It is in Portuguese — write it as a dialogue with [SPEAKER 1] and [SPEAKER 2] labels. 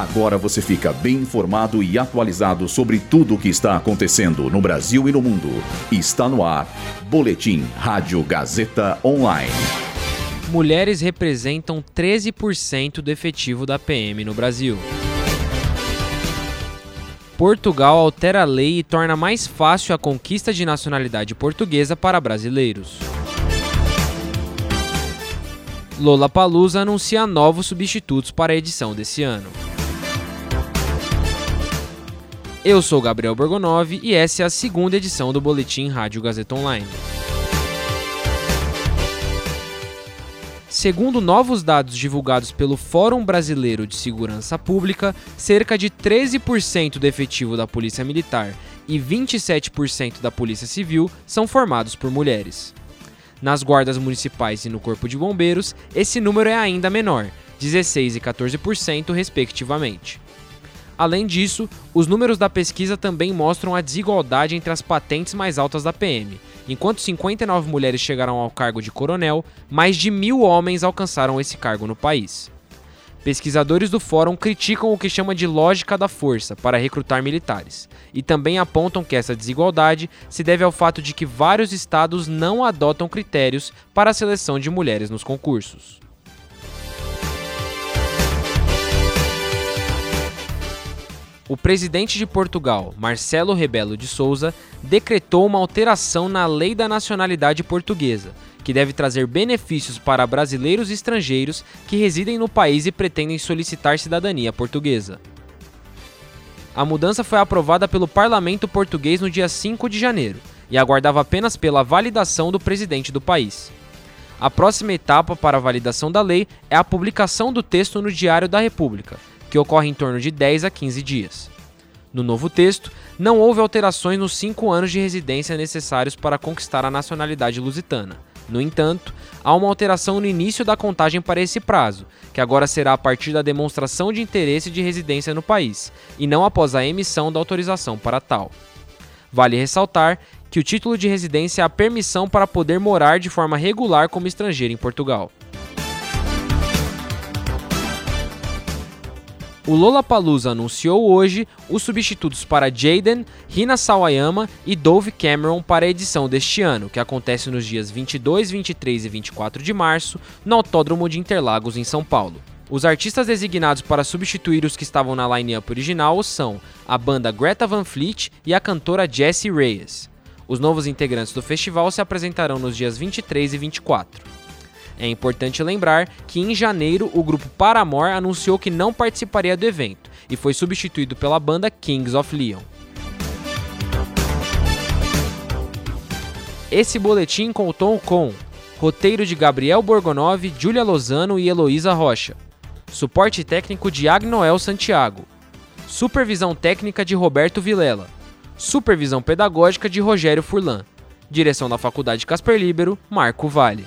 [SPEAKER 1] Agora você fica bem informado e atualizado sobre tudo o que está acontecendo no Brasil e no mundo. Está no ar. Boletim Rádio Gazeta Online.
[SPEAKER 2] Mulheres representam 13% do efetivo da PM no Brasil. Portugal altera a lei e torna mais fácil a conquista de nacionalidade portuguesa para brasileiros. Lola Palusa anuncia novos substitutos para a edição desse ano. Eu sou Gabriel Borgonov e essa é a segunda edição do Boletim Rádio Gazeta Online. Segundo novos dados divulgados pelo Fórum Brasileiro de Segurança Pública, cerca de 13% do efetivo da Polícia Militar e 27% da Polícia Civil são formados por mulheres. Nas guardas municipais e no Corpo de Bombeiros, esse número é ainda menor, 16% e 14%, respectivamente. Além disso, os números da pesquisa também mostram a desigualdade entre as patentes mais altas da PM. Enquanto 59 mulheres chegaram ao cargo de coronel, mais de mil homens alcançaram esse cargo no país. Pesquisadores do fórum criticam o que chama de lógica da força para recrutar militares e também apontam que essa desigualdade se deve ao fato de que vários estados não adotam critérios para a seleção de mulheres nos concursos. O presidente de Portugal, Marcelo Rebelo de Souza, decretou uma alteração na lei da nacionalidade portuguesa, que deve trazer benefícios para brasileiros e estrangeiros que residem no país e pretendem solicitar cidadania portuguesa. A mudança foi aprovada pelo parlamento português no dia 5 de janeiro e aguardava apenas pela validação do presidente do país. A próxima etapa para a validação da lei é a publicação do texto no Diário da República, que ocorre em torno de 10 a 15 dias. No novo texto, não houve alterações nos cinco anos de residência necessários para conquistar a nacionalidade lusitana. No entanto, há uma alteração no início da contagem para esse prazo, que agora será a partir da demonstração de interesse de residência no país, e não após a emissão da autorização para tal. Vale ressaltar que o título de residência é a permissão para poder morar de forma regular como estrangeiro em Portugal. O Lollapalooza anunciou hoje os substitutos para Jaden, Rina Sawayama e Dove Cameron para a edição deste ano, que acontece nos dias 22, 23 e 24 de março, no Autódromo de Interlagos, em São Paulo. Os artistas designados para substituir os que estavam na line-up original são a banda Greta Van Fleet e a cantora Jessie Reyes. Os novos integrantes do festival se apresentarão nos dias 23 e 24. É importante lembrar que em janeiro o grupo Paramore anunciou que não participaria do evento e foi substituído pela banda Kings of Leon. Esse boletim contou com roteiro de Gabriel Borgonov, Julia Lozano e Heloísa Rocha, suporte técnico de Agnoel Santiago, supervisão técnica de Roberto Vilela, supervisão pedagógica de Rogério Furlan, direção da Faculdade Casper Libero, Marco Vale.